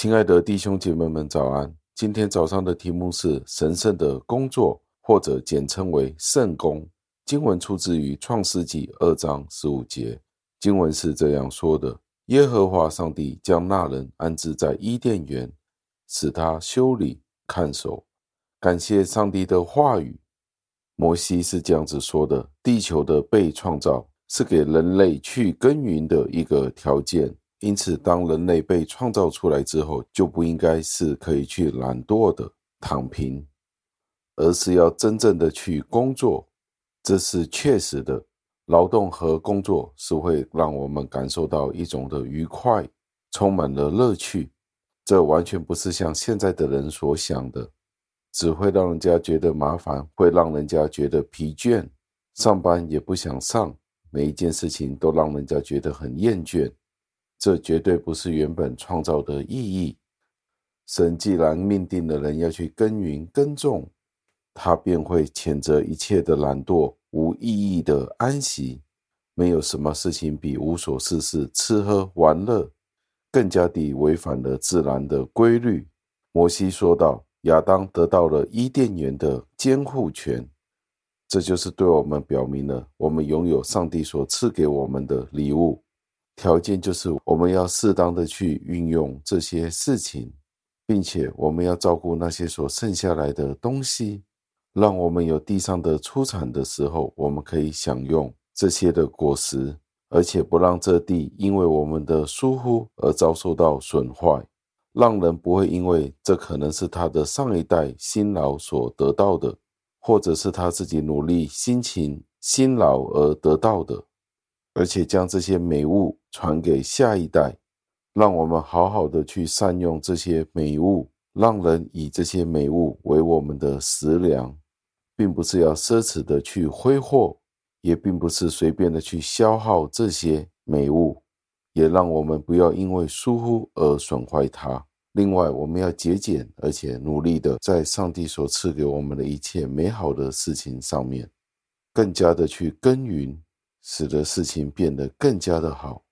亲爱的弟兄姐妹们，早安！今天早上的题目是“神圣的工作”，或者简称为“圣工”。经文出自于创世纪二章十五节。经文是这样说的：“耶和华上帝将那人安置在伊甸园，使他修理看守。”感谢上帝的话语。摩西是这样子说的：“地球的被创造是给人类去耕耘的一个条件。”因此，当人类被创造出来之后，就不应该是可以去懒惰的躺平，而是要真正的去工作。这是确实的，劳动和工作是会让我们感受到一种的愉快，充满了乐趣。这完全不是像现在的人所想的，只会让人家觉得麻烦，会让人家觉得疲倦，上班也不想上，每一件事情都让人家觉得很厌倦。这绝对不是原本创造的意义。神既然命定的人要去耕耘耕种，他便会谴责一切的懒惰、无意义的安息。没有什么事情比无所事事、吃喝玩乐更加地违反了自然的规律。摩西说道：“亚当得到了伊甸园的监护权，这就是对我们表明了我们拥有上帝所赐给我们的礼物。”条件就是我们要适当的去运用这些事情，并且我们要照顾那些所剩下来的东西，让我们有地上的出产的时候，我们可以享用这些的果实，而且不让这地因为我们的疏忽而遭受到损坏，让人不会因为这可能是他的上一代辛劳所得到的，或者是他自己努力辛勤辛劳而得到的。而且将这些美物传给下一代，让我们好好的去善用这些美物，让人以这些美物为我们的食粮，并不是要奢侈的去挥霍，也并不是随便的去消耗这些美物，也让我们不要因为疏忽而损坏它。另外，我们要节俭，而且努力的在上帝所赐给我们的一切美好的事情上面，更加的去耕耘。使得事情变得更加的好。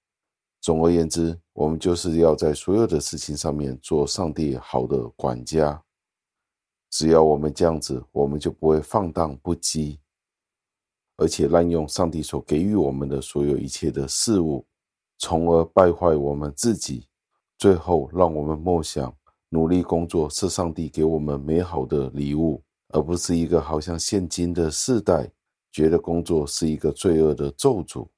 总而言之，我们就是要在所有的事情上面做上帝好的管家。只要我们这样子，我们就不会放荡不羁，而且滥用上帝所给予我们的所有一切的事物，从而败坏我们自己。最后，让我们梦想，努力工作是上帝给我们美好的礼物，而不是一个好像现今的世代。觉得工作是一个罪恶的咒诅，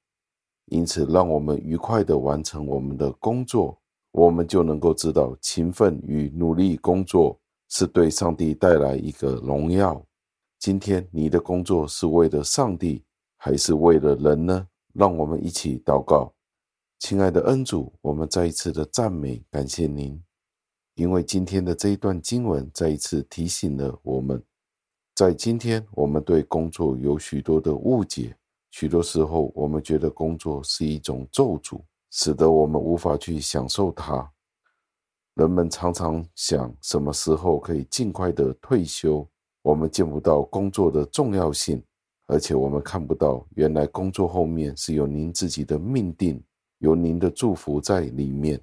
因此让我们愉快地完成我们的工作，我们就能够知道勤奋与努力工作是对上帝带来一个荣耀。今天你的工作是为了上帝，还是为了人呢？让我们一起祷告，亲爱的恩主，我们再一次的赞美感谢您，因为今天的这一段经文再一次提醒了我们。在今天，我们对工作有许多的误解，许多时候我们觉得工作是一种咒诅，使得我们无法去享受它。人们常常想什么时候可以尽快的退休，我们见不到工作的重要性，而且我们看不到原来工作后面是有您自己的命定，有您的祝福在里面。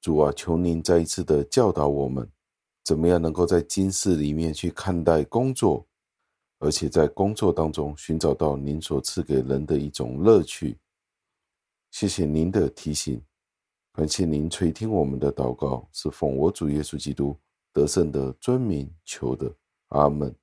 主啊，求您再一次的教导我们。怎么样能够在今世里面去看待工作，而且在工作当中寻找到您所赐给人的一种乐趣？谢谢您的提醒，感谢您垂听我们的祷告，是奉我主耶稣基督得胜的尊名求的，阿门。